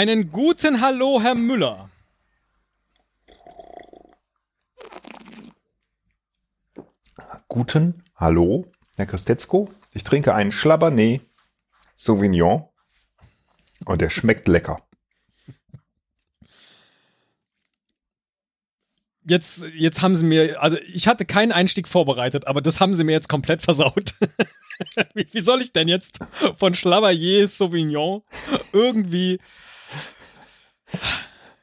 Einen guten Hallo, Herr Müller. Guten Hallo, Herr Christetzko. Ich trinke einen Schlabernet Sauvignon und der schmeckt lecker. Jetzt, jetzt haben sie mir, also ich hatte keinen Einstieg vorbereitet, aber das haben sie mir jetzt komplett versaut. wie, wie, soll ich denn jetzt von Schlabbernier Sauvignon irgendwie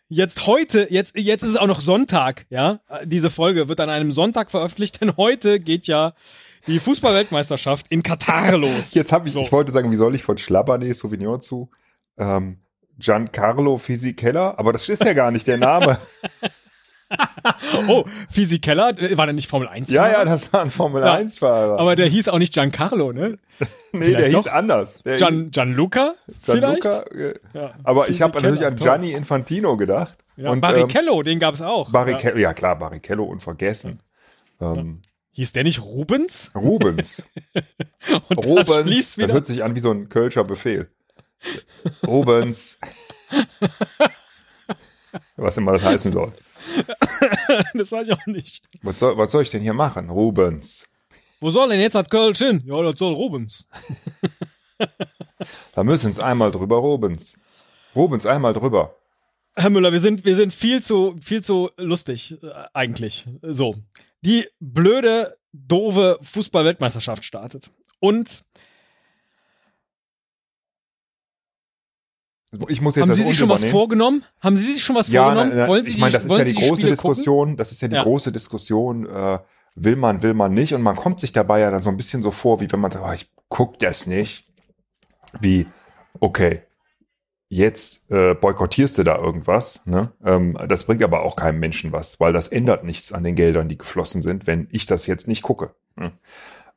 jetzt heute, jetzt, jetzt ist es auch noch Sonntag, ja. Diese Folge wird an einem Sonntag veröffentlicht, denn heute geht ja die Fußballweltmeisterschaft in Katar los. Jetzt habe ich, so. ich wollte sagen, wie soll ich von Schlabbernet Sauvignon zu ähm, Giancarlo Fisichella, aber das ist ja gar nicht der Name. oh, Fisichella, äh, war der nicht Formel 1 Fahrer? Ja, ja, das war ein Formel ja, 1 Fahrer. Aber der hieß auch nicht Giancarlo, ne? nee, vielleicht der doch? hieß anders. Der Gian, Gianluca, Gianluca vielleicht? Ja. Aber ich habe natürlich an Gianni Infantino gedacht. Ja, und, Barrichello, ähm, den gab es auch. Barrichello, ja. ja. klar, Barrichello unvergessen. Ähm, Hieß der nicht Rubens? Rubens. und Rubens, das, das hört sich an wie so ein Kölscher Befehl. Rubens. Was immer das heißen soll. das weiß ich auch nicht. Was soll, was soll ich denn hier machen? Rubens. Wo soll denn jetzt das Kölsch hin? Ja, das soll Rubens. da müssen es einmal drüber, Rubens. Rubens einmal drüber. Herr Müller, wir sind, wir sind viel zu, viel zu lustig, äh, eigentlich. So. Die blöde, doofe Fußball-Weltmeisterschaft startet. Und Ich muss jetzt Haben Sie sich schon was vorgenommen? Haben Sie sich schon was ja, vorgenommen? Na, na, wollen Sie ich meine, das ist ja die, die große Spiele Diskussion. Gucken? Das ist ja die ja. große Diskussion. Äh, will man, will man nicht? Und man kommt sich dabei ja dann so ein bisschen so vor, wie wenn man sagt, oh, ich guck das nicht. Wie, okay, jetzt äh, boykottierst du da irgendwas. Ne? Ähm, das bringt aber auch keinem Menschen was, weil das ändert nichts an den Geldern, die geflossen sind, wenn ich das jetzt nicht gucke. Hm.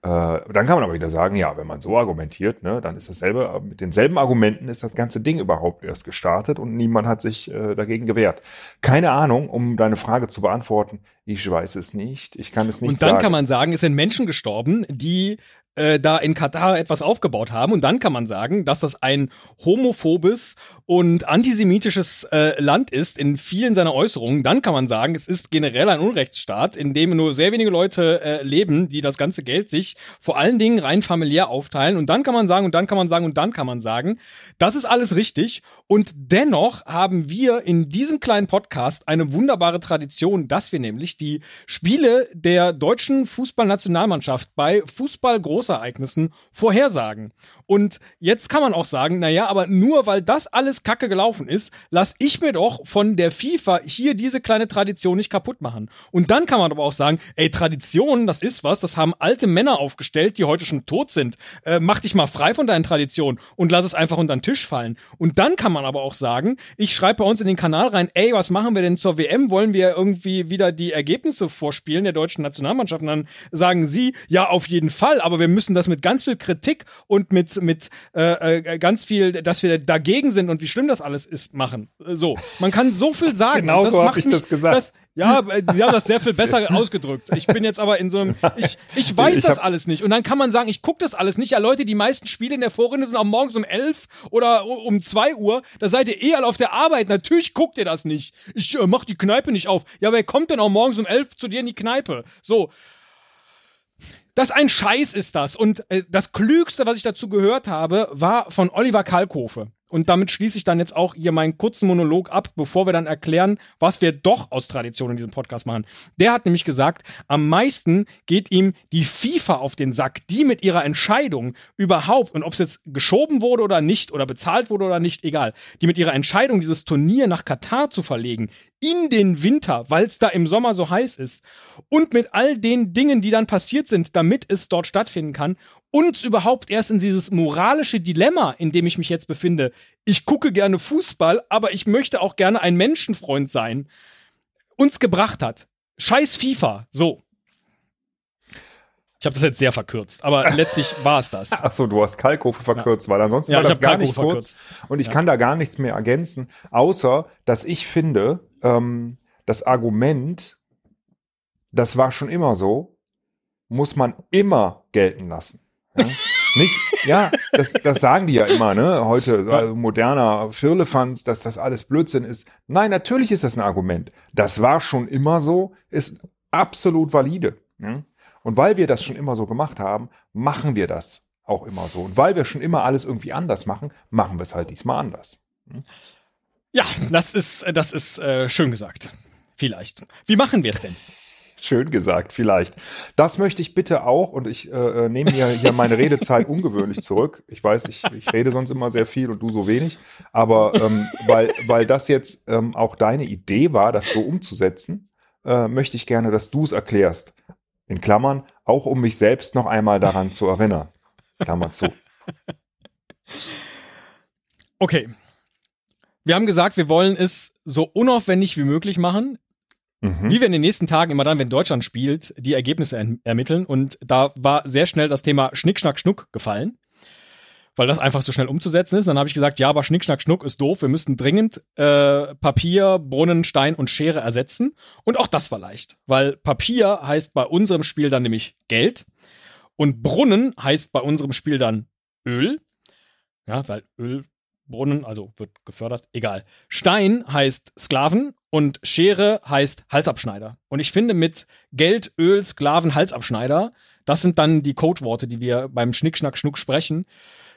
Äh, dann kann man aber wieder sagen, ja, wenn man so argumentiert, ne, dann ist dasselbe, mit denselben Argumenten ist das ganze Ding überhaupt erst gestartet und niemand hat sich äh, dagegen gewehrt. Keine Ahnung, um deine Frage zu beantworten, ich weiß es nicht, ich kann es nicht sagen. Und dann sagen. kann man sagen, es sind Menschen gestorben, die äh, da in Katar etwas aufgebaut haben. Und dann kann man sagen, dass das ein homophobes und antisemitisches äh, Land ist in vielen seiner Äußerungen. Dann kann man sagen, es ist generell ein Unrechtsstaat, in dem nur sehr wenige Leute äh, leben, die das ganze Geld sich vor allen Dingen rein familiär aufteilen. Und dann kann man sagen, und dann kann man sagen, und dann kann man sagen, das ist alles richtig. Und dennoch haben wir in diesem kleinen Podcast eine wunderbare Tradition, dass wir nämlich die Spiele der deutschen Fußballnationalmannschaft bei Fußball Großereignissen vorhersagen. Und jetzt kann man auch sagen, naja, aber nur weil das alles kacke gelaufen ist, lass ich mir doch von der FIFA hier diese kleine Tradition nicht kaputt machen. Und dann kann man aber auch sagen, ey, Tradition, das ist was, das haben alte Männer aufgestellt, die heute schon tot sind. Äh, mach dich mal frei von deinen Traditionen und lass es einfach unter den Tisch fallen. Und dann kann man aber auch sagen, ich schreibe bei uns in den Kanal rein, ey, was machen wir denn zur WM? Wollen wir irgendwie wieder die Ergebnisse vorspielen der deutschen Nationalmannschaft? Und dann sagen sie, ja, auf jeden Fall, aber wir müssen das mit ganz viel Kritik und mit mit äh, äh, ganz viel, dass wir dagegen sind und wie schlimm das alles ist, machen. So, man kann so viel sagen. genau so habe ich mich, das gesagt. Das, ja, äh, sie haben das sehr viel besser ausgedrückt. Ich bin jetzt aber in so einem, ich, ich weiß ich das alles nicht. Und dann kann man sagen, ich gucke das alles nicht. Ja, Leute, die meisten Spiele in der Vorrunde sind am morgens um elf oder um zwei Uhr. Da seid ihr eh alle auf der Arbeit. Natürlich guckt ihr das nicht. Ich äh, mach die Kneipe nicht auf. Ja, wer kommt denn auch morgens um elf zu dir in die Kneipe? So. Das ein Scheiß ist das. Und äh, das Klügste, was ich dazu gehört habe, war von Oliver Kalkofe. Und damit schließe ich dann jetzt auch hier meinen kurzen Monolog ab, bevor wir dann erklären, was wir doch aus Tradition in diesem Podcast machen. Der hat nämlich gesagt, am meisten geht ihm die FIFA auf den Sack, die mit ihrer Entscheidung überhaupt, und ob es jetzt geschoben wurde oder nicht, oder bezahlt wurde oder nicht, egal, die mit ihrer Entscheidung, dieses Turnier nach Katar zu verlegen, in den Winter, weil es da im Sommer so heiß ist, und mit all den Dingen, die dann passiert sind, damit es dort stattfinden kann, uns überhaupt erst in dieses moralische Dilemma, in dem ich mich jetzt befinde. Ich gucke gerne Fußball, aber ich möchte auch gerne ein Menschenfreund sein, uns gebracht hat. Scheiß FIFA, so. Ich habe das jetzt sehr verkürzt, aber letztlich war es das. Ach so, du hast Kalkofe verkürzt, ja. weil ansonsten ja, war das gar nicht kurz. Und ich ja. kann da gar nichts mehr ergänzen, außer dass ich finde, ähm, das Argument, das war schon immer so, muss man immer gelten lassen. Ja? Nicht, ja, das, das sagen die ja immer, ne? Heute, also moderner Firlefanz, dass das alles Blödsinn ist. Nein, natürlich ist das ein Argument. Das war schon immer so, ist absolut valide. Ja? Und weil wir das schon immer so gemacht haben, machen wir das auch immer so. Und weil wir schon immer alles irgendwie anders machen, machen wir es halt diesmal anders. Hm? Ja, das ist, das ist äh, schön gesagt. Vielleicht. Wie machen wir es denn? Schön gesagt, vielleicht. Das möchte ich bitte auch, und ich äh, äh nehme mir hier meine Redezeit ungewöhnlich zurück. Ich weiß, ich, ich rede sonst immer sehr viel und du so wenig, aber ähm, weil, weil das jetzt ähm, auch deine Idee war, das so umzusetzen, äh, möchte ich gerne, dass du es erklärst. In Klammern, auch um mich selbst noch einmal daran zu erinnern. Klammer zu. Okay. Wir haben gesagt, wir wollen es so unaufwendig wie möglich machen. Mhm. Wie wir in den nächsten Tagen immer dann, wenn Deutschland spielt, die Ergebnisse ermitteln. Und da war sehr schnell das Thema Schnick, Schnack, Schnuck gefallen. Weil das einfach so schnell umzusetzen ist. Dann habe ich gesagt, ja, aber Schnick, Schnack, Schnuck ist doof. Wir müssten dringend äh, Papier, Brunnen, Stein und Schere ersetzen. Und auch das war leicht. Weil Papier heißt bei unserem Spiel dann nämlich Geld. Und Brunnen heißt bei unserem Spiel dann Öl. Ja, weil Ölbrunnen, also wird gefördert, egal. Stein heißt Sklaven und Schere heißt Halsabschneider. Und ich finde mit Geld, Öl, Sklaven, Halsabschneider, das sind dann die Codeworte, die wir beim Schnick, Schnack, Schnuck sprechen,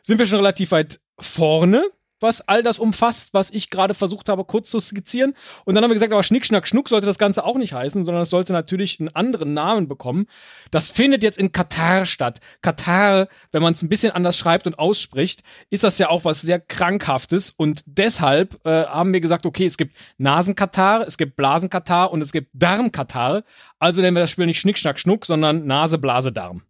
sind wir schon relativ weit vorne was all das umfasst, was ich gerade versucht habe, kurz zu skizzieren. Und dann haben wir gesagt, aber Schnick, Schnack, Schnuck sollte das Ganze auch nicht heißen, sondern es sollte natürlich einen anderen Namen bekommen. Das findet jetzt in Katar statt. Katar, wenn man es ein bisschen anders schreibt und ausspricht, ist das ja auch was sehr Krankhaftes. Und deshalb äh, haben wir gesagt, okay, es gibt Nasenkatar, es gibt Blasenkatar und es gibt Darmkatar. Also nennen wir das Spiel nicht Schnick, Schnack, Schnuck, sondern Nase, Blase, Darm.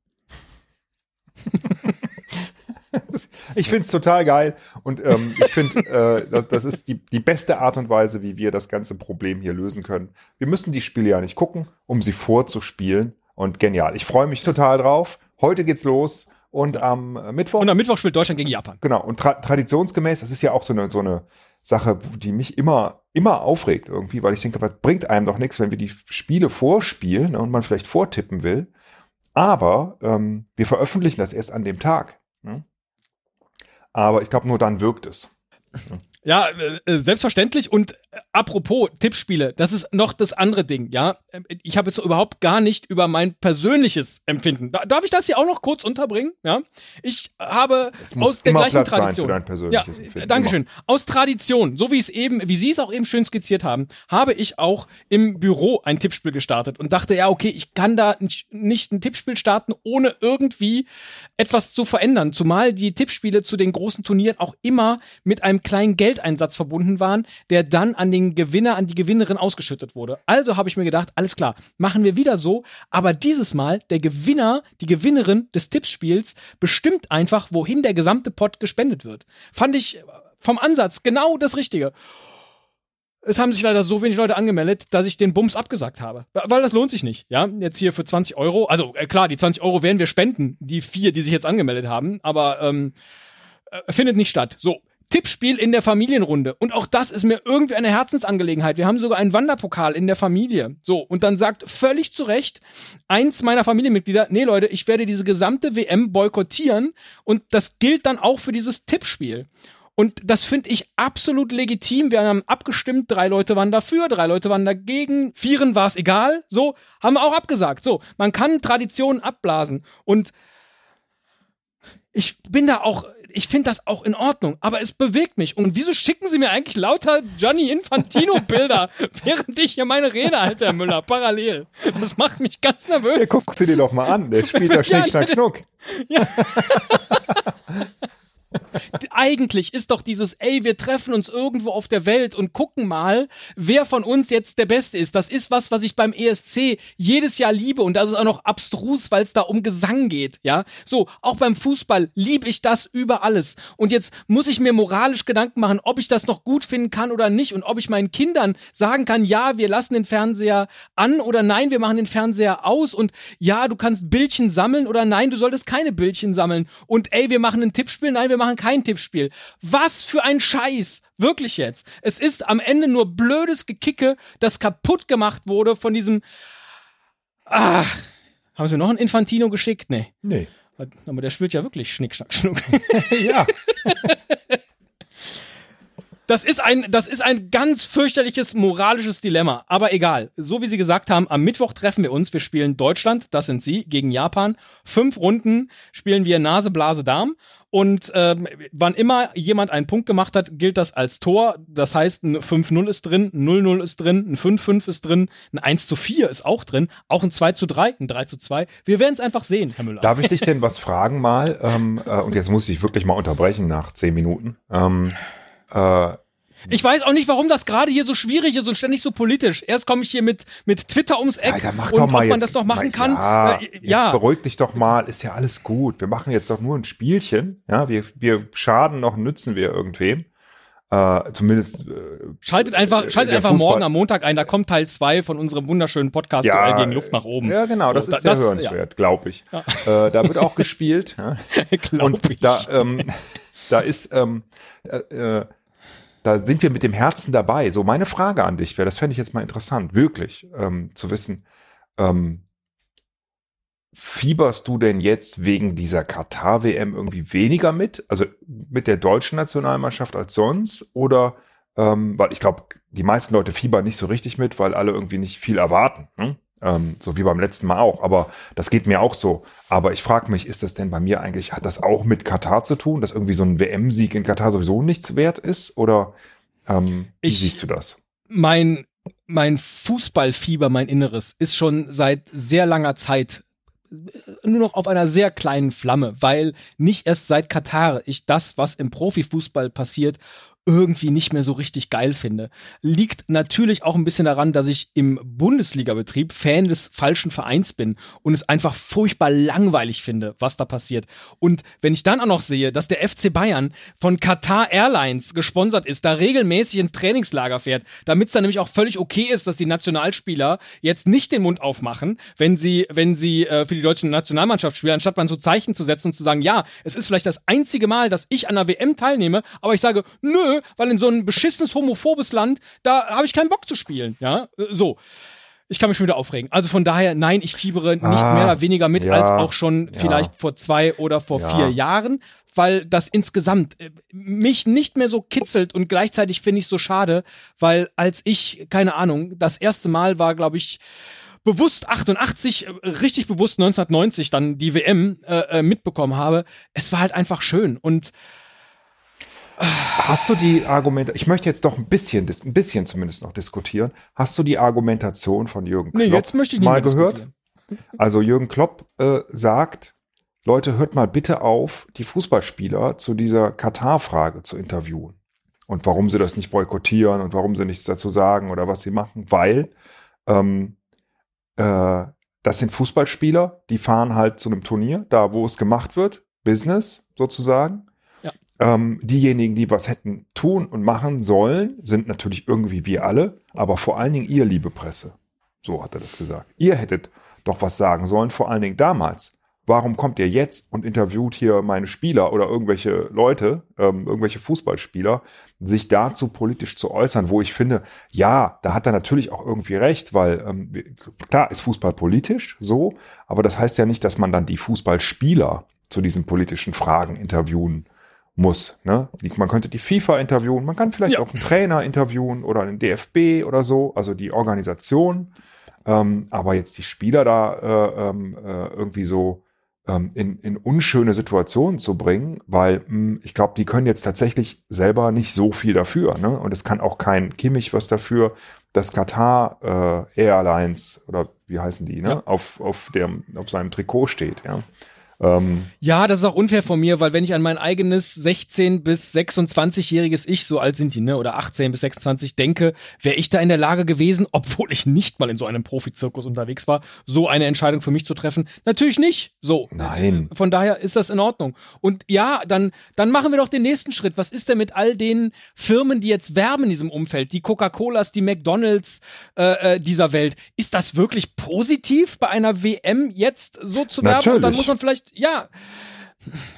ich finde es total geil und ähm, ich finde, äh, das, das ist die, die beste Art und Weise, wie wir das ganze Problem hier lösen können. Wir müssen die Spiele ja nicht gucken, um sie vorzuspielen und genial. Ich freue mich total drauf. Heute geht's los und am Mittwoch. Und am Mittwoch spielt Deutschland gegen Japan. Genau. Und tra traditionsgemäß, das ist ja auch so eine, so eine Sache, die mich immer, immer aufregt irgendwie, weil ich denke, was bringt einem doch nichts, wenn wir die Spiele vorspielen ne, und man vielleicht vortippen will. Aber ähm, wir veröffentlichen das erst an dem Tag. Ne? Aber ich glaube, nur dann wirkt es. Ja, äh, äh, selbstverständlich. Und apropos Tippspiele, das ist noch das andere Ding, ja. Ich habe jetzt überhaupt gar nicht über mein persönliches Empfinden. Da, darf ich das hier auch noch kurz unterbringen? Ja. Ich habe aus der gleichen Platz Tradition. Ja, Empfinden. Dankeschön. Immer. Aus Tradition, so wie es eben, wie Sie es auch eben schön skizziert haben, habe ich auch im Büro ein Tippspiel gestartet und dachte, ja, okay, ich kann da nicht, nicht ein Tippspiel starten, ohne irgendwie etwas zu verändern. Zumal die Tippspiele zu den großen Turnieren auch immer mit einem kleinen Geld Geldeinsatz verbunden waren, der dann an den Gewinner, an die Gewinnerin ausgeschüttet wurde. Also habe ich mir gedacht, alles klar, machen wir wieder so, aber dieses Mal der Gewinner, die Gewinnerin des Tippspiels bestimmt einfach, wohin der gesamte Pot gespendet wird. Fand ich vom Ansatz genau das Richtige. Es haben sich leider so wenig Leute angemeldet, dass ich den Bums abgesagt habe. Weil das lohnt sich nicht, ja. Jetzt hier für 20 Euro. Also äh, klar, die 20 Euro werden wir spenden, die vier, die sich jetzt angemeldet haben, aber ähm, äh, findet nicht statt. So, Tippspiel in der Familienrunde. Und auch das ist mir irgendwie eine Herzensangelegenheit. Wir haben sogar einen Wanderpokal in der Familie. So, und dann sagt völlig zu Recht eins meiner Familienmitglieder, nee Leute, ich werde diese gesamte WM boykottieren und das gilt dann auch für dieses Tippspiel. Und das finde ich absolut legitim. Wir haben abgestimmt, drei Leute waren dafür, drei Leute waren dagegen, vieren war es egal. So, haben wir auch abgesagt. So, man kann Traditionen abblasen. Und ich bin da auch ich finde das auch in Ordnung, aber es bewegt mich. Und wieso schicken sie mir eigentlich lauter Gianni Infantino-Bilder, während ich hier meine Rede halte, Herr Müller, parallel? Das macht mich ganz nervös. Ja, guck sie dir doch mal an, der spielt da Schnick, Schnack, Schnuck. Ja. Eigentlich ist doch dieses, ey, wir treffen uns irgendwo auf der Welt und gucken mal, wer von uns jetzt der Beste ist. Das ist was, was ich beim ESC jedes Jahr liebe und das ist auch noch abstrus, weil es da um Gesang geht, ja. So, auch beim Fußball liebe ich das über alles. Und jetzt muss ich mir moralisch Gedanken machen, ob ich das noch gut finden kann oder nicht und ob ich meinen Kindern sagen kann, ja, wir lassen den Fernseher an oder nein, wir machen den Fernseher aus und ja, du kannst Bildchen sammeln oder nein, du solltest keine Bildchen sammeln und ey, wir machen ein Tippspiel, nein, wir machen kein Tippspiel. Was für ein Scheiß. Wirklich jetzt. Es ist am Ende nur blödes Gekicke, das kaputt gemacht wurde von diesem. Ach. Haben sie noch ein Infantino geschickt? Nee. Nee. Aber der spielt ja wirklich Schnick, Schnack, Schnuck. ja. Das ist ein, das ist ein ganz fürchterliches moralisches Dilemma. Aber egal. So wie Sie gesagt haben, am Mittwoch treffen wir uns. Wir spielen Deutschland, das sind Sie, gegen Japan. Fünf Runden spielen wir Nase, Blase, Darm. Und ähm, wann immer jemand einen Punkt gemacht hat, gilt das als Tor. Das heißt, ein 5-0 ist drin, ein 0-0 ist drin, ein 5-5 ist drin, ein 1 zu 4 ist auch drin, auch ein 2 zu 3, ein 3 zu 2. Wir werden es einfach sehen, Herr Müller. Darf ich dich denn was fragen mal? Ähm, äh, und jetzt muss ich wirklich mal unterbrechen nach zehn Minuten. Ähm, äh, ich weiß auch nicht, warum das gerade hier so schwierig ist und ständig so politisch. Erst komme ich hier mit, mit Twitter ums Eck ja, mach und doch mal ob man jetzt, das noch machen kann. Ja, äh, ja. Jetzt beruhig dich doch mal, ist ja alles gut. Wir machen jetzt doch nur ein Spielchen. Ja, wir, wir schaden noch, nützen wir irgendwem. Äh, zumindest. Äh, schaltet einfach, schaltet einfach Fußball. morgen am Montag ein. Da kommt Teil 2 von unserem wunderschönen Podcast ja, gegen Luft nach oben. Ja, genau, so, das ist da, sehr hörenswert, ja. glaube ich. Ja. Äh, da wird auch gespielt. Ja. Und ich. da, ähm, da ist, ähm, äh, äh da sind wir mit dem Herzen dabei. So meine Frage an dich wäre, das fände ich jetzt mal interessant, wirklich ähm, zu wissen. Ähm, fieberst du denn jetzt wegen dieser Katar-WM irgendwie weniger mit, also mit der deutschen Nationalmannschaft als sonst? Oder ähm, weil ich glaube, die meisten Leute fiebern nicht so richtig mit, weil alle irgendwie nicht viel erwarten. Ne? Ähm, so wie beim letzten Mal auch. Aber das geht mir auch so. Aber ich frage mich, ist das denn bei mir eigentlich, hat das auch mit Katar zu tun, dass irgendwie so ein WM-Sieg in Katar sowieso nichts wert ist? Oder ähm, wie ich, siehst du das? Mein, mein Fußballfieber, mein Inneres, ist schon seit sehr langer Zeit äh, nur noch auf einer sehr kleinen Flamme, weil nicht erst seit Katar ich das, was im Profifußball passiert, irgendwie nicht mehr so richtig geil finde. Liegt natürlich auch ein bisschen daran, dass ich im Bundesliga-Betrieb Fan des falschen Vereins bin und es einfach furchtbar langweilig finde, was da passiert. Und wenn ich dann auch noch sehe, dass der FC Bayern von Qatar Airlines gesponsert ist, da regelmäßig ins Trainingslager fährt, damit es dann nämlich auch völlig okay ist, dass die Nationalspieler jetzt nicht den Mund aufmachen, wenn sie, wenn sie äh, für die deutsche Nationalmannschaft spielen, anstatt man so Zeichen zu setzen und zu sagen, ja, es ist vielleicht das einzige Mal, dass ich an der WM teilnehme, aber ich sage, nö, weil in so ein beschissenes homophobes Land, da habe ich keinen Bock zu spielen. Ja, äh, so. Ich kann mich schon wieder aufregen. Also von daher, nein, ich fiebere nicht ah, mehr oder weniger mit ja, als auch schon ja. vielleicht vor zwei oder vor ja. vier Jahren, weil das insgesamt äh, mich nicht mehr so kitzelt und gleichzeitig finde ich so schade, weil als ich, keine Ahnung, das erste Mal war, glaube ich, bewusst 88, äh, richtig bewusst 1990 dann die WM äh, mitbekommen habe, es war halt einfach schön und Hast du die Argumente, ich möchte jetzt doch ein bisschen, ein bisschen zumindest noch diskutieren. Hast du die Argumentation von Jürgen Klopp nee, jetzt möchte ich nicht mal gehört? Also Jürgen Klopp äh, sagt, Leute, hört mal bitte auf, die Fußballspieler zu dieser Katar-Frage zu interviewen. Und warum sie das nicht boykottieren und warum sie nichts dazu sagen oder was sie machen. Weil ähm, äh, das sind Fußballspieler, die fahren halt zu einem Turnier, da wo es gemacht wird, Business sozusagen. Ähm, diejenigen, die was hätten tun und machen sollen, sind natürlich irgendwie wir alle, aber vor allen Dingen ihr, liebe Presse. So hat er das gesagt. Ihr hättet doch was sagen sollen, vor allen Dingen damals. Warum kommt ihr jetzt und interviewt hier meine Spieler oder irgendwelche Leute, ähm, irgendwelche Fußballspieler, sich dazu politisch zu äußern, wo ich finde, ja, da hat er natürlich auch irgendwie recht, weil ähm, klar ist Fußball politisch so, aber das heißt ja nicht, dass man dann die Fußballspieler zu diesen politischen Fragen interviewen muss. Ne? Man könnte die FIFA interviewen, man kann vielleicht ja. auch einen Trainer interviewen oder einen DFB oder so, also die Organisation. Ähm, aber jetzt die Spieler da äh, ähm, äh, irgendwie so ähm, in, in unschöne Situationen zu bringen, weil mh, hm, ich glaube, die können jetzt tatsächlich selber nicht so viel dafür. Ne? Und es kann auch kein Kimmich was dafür, dass Qatar äh, Airlines oder wie heißen die, ne? Ja. auf, auf, dem, auf seinem Trikot steht. Ja? Ähm, ja, das ist auch unfair von mir, weil wenn ich an mein eigenes 16 bis 26-jähriges Ich, so alt sind die, ne, oder 18 bis 26 denke, wäre ich da in der Lage gewesen, obwohl ich nicht mal in so einem Profizirkus unterwegs war, so eine Entscheidung für mich zu treffen? Natürlich nicht. So. Nein. Von daher ist das in Ordnung. Und ja, dann, dann machen wir doch den nächsten Schritt. Was ist denn mit all den Firmen, die jetzt werben in diesem Umfeld? Die Coca-Colas, die McDonalds äh, äh dieser Welt. Ist das wirklich positiv bei einer WM jetzt so zu werben? Natürlich. Und dann muss man vielleicht ja.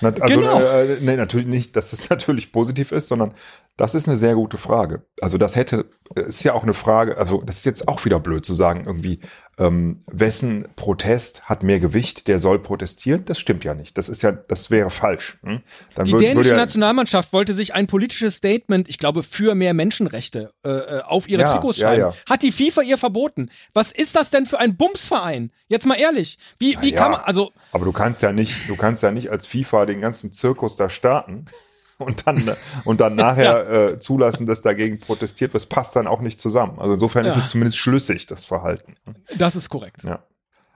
Also, genau. äh, nee, natürlich nicht, dass es natürlich positiv ist, sondern das ist eine sehr gute Frage. Also das hätte, ist ja auch eine Frage, also das ist jetzt auch wieder blöd zu sagen, irgendwie, ähm, wessen Protest hat mehr Gewicht, der soll protestieren. Das stimmt ja nicht. Das ist ja, das wäre falsch. Hm? die würd, dänische ja, Nationalmannschaft wollte sich ein politisches Statement, ich glaube, für mehr Menschenrechte äh, äh auf ihre ja, Trikots schreiben. Ja, Hat die FIFA ihr verboten? Was ist das denn für ein Bumsverein? Jetzt mal ehrlich. Wie, wie kann man, also. Aber du kannst ja nicht, du kannst ja nicht als FIFA den ganzen Zirkus da starten und dann, und dann nachher ja. äh, zulassen, dass dagegen protestiert wird, passt dann auch nicht zusammen. Also insofern ja. ist es zumindest schlüssig, das Verhalten. Das ist korrekt. Ja.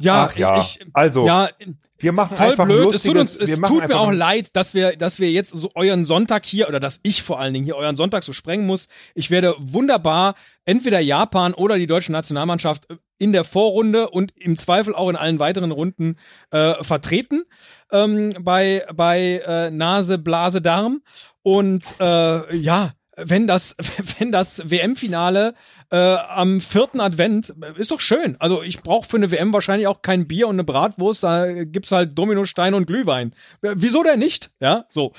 Ja, Ach, ja. Ich, also ja, wir machen voll einfach blöd. Es tut, uns, es tut mir auch leid, dass wir, dass wir jetzt so euren Sonntag hier oder dass ich vor allen Dingen hier euren Sonntag so sprengen muss. Ich werde wunderbar entweder Japan oder die deutsche Nationalmannschaft in der Vorrunde und im Zweifel auch in allen weiteren Runden äh, vertreten ähm, bei bei äh, Nase, Blase, Darm und äh, ja, wenn das wenn das WM-Finale äh, am vierten Advent ist doch schön. Also ich brauche für eine WM wahrscheinlich auch kein Bier und eine Bratwurst, da gibt's halt Dominosteine und Glühwein. Wieso denn nicht? Ja, so.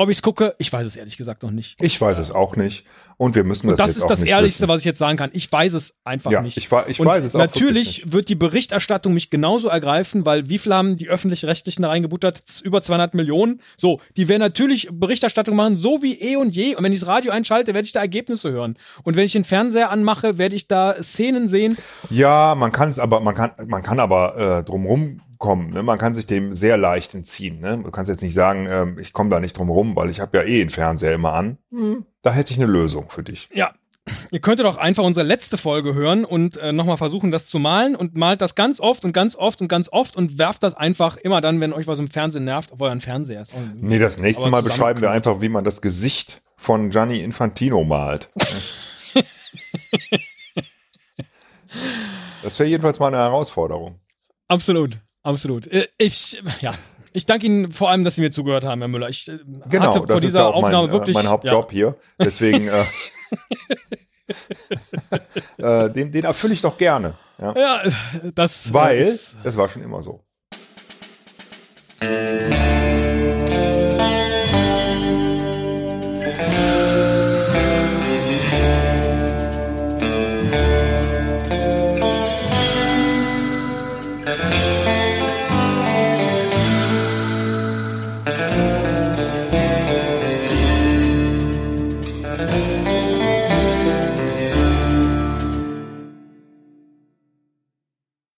Ob ich es gucke, ich weiß es ehrlich gesagt noch nicht. Ich weiß es auch nicht. Und wir müssen das und das ist das Ehrlichste, wissen. was ich jetzt sagen kann. Ich weiß es einfach ja, nicht. Ich, ich und weiß es auch Natürlich wird die Berichterstattung mich genauso ergreifen, weil wie viel haben die öffentlich-rechtlichen da reingebuttert? Über 200 Millionen. So, die werden natürlich Berichterstattung machen, so wie eh und je. Und wenn ich das Radio einschalte, werde ich da Ergebnisse hören. Und wenn ich den Fernseher anmache, werde ich da Szenen sehen. Ja, man kann es aber, man kann, man kann aber äh, drumrum kommen. Ne? Man kann sich dem sehr leicht entziehen. Ne? Du kannst jetzt nicht sagen, ähm, ich komme da nicht drum rum, weil ich habe ja eh den Fernseher immer an. Mhm. Da hätte ich eine Lösung für dich. Ja. Ihr könntet doch einfach unsere letzte Folge hören und äh, nochmal versuchen, das zu malen und malt das ganz oft und ganz oft und ganz oft und werft das einfach immer dann, wenn euch was im Fernsehen nervt, auf euren Fernseher. Ist nee, das nächste Mal beschreiben wir einfach, wie man das Gesicht von Gianni Infantino malt. das wäre jedenfalls mal eine Herausforderung. Absolut. Absolut. Äh, ich, ja. Ich danke Ihnen vor allem, dass Sie mir zugehört haben, Herr Müller. Ich äh, genau, hatte vor dieser ja Aufnahme mein, äh, wirklich. mein Hauptjob ja. hier. Deswegen, äh, äh, den, den erfülle ich doch gerne. Ja, ja das. Weil, es war schon immer so.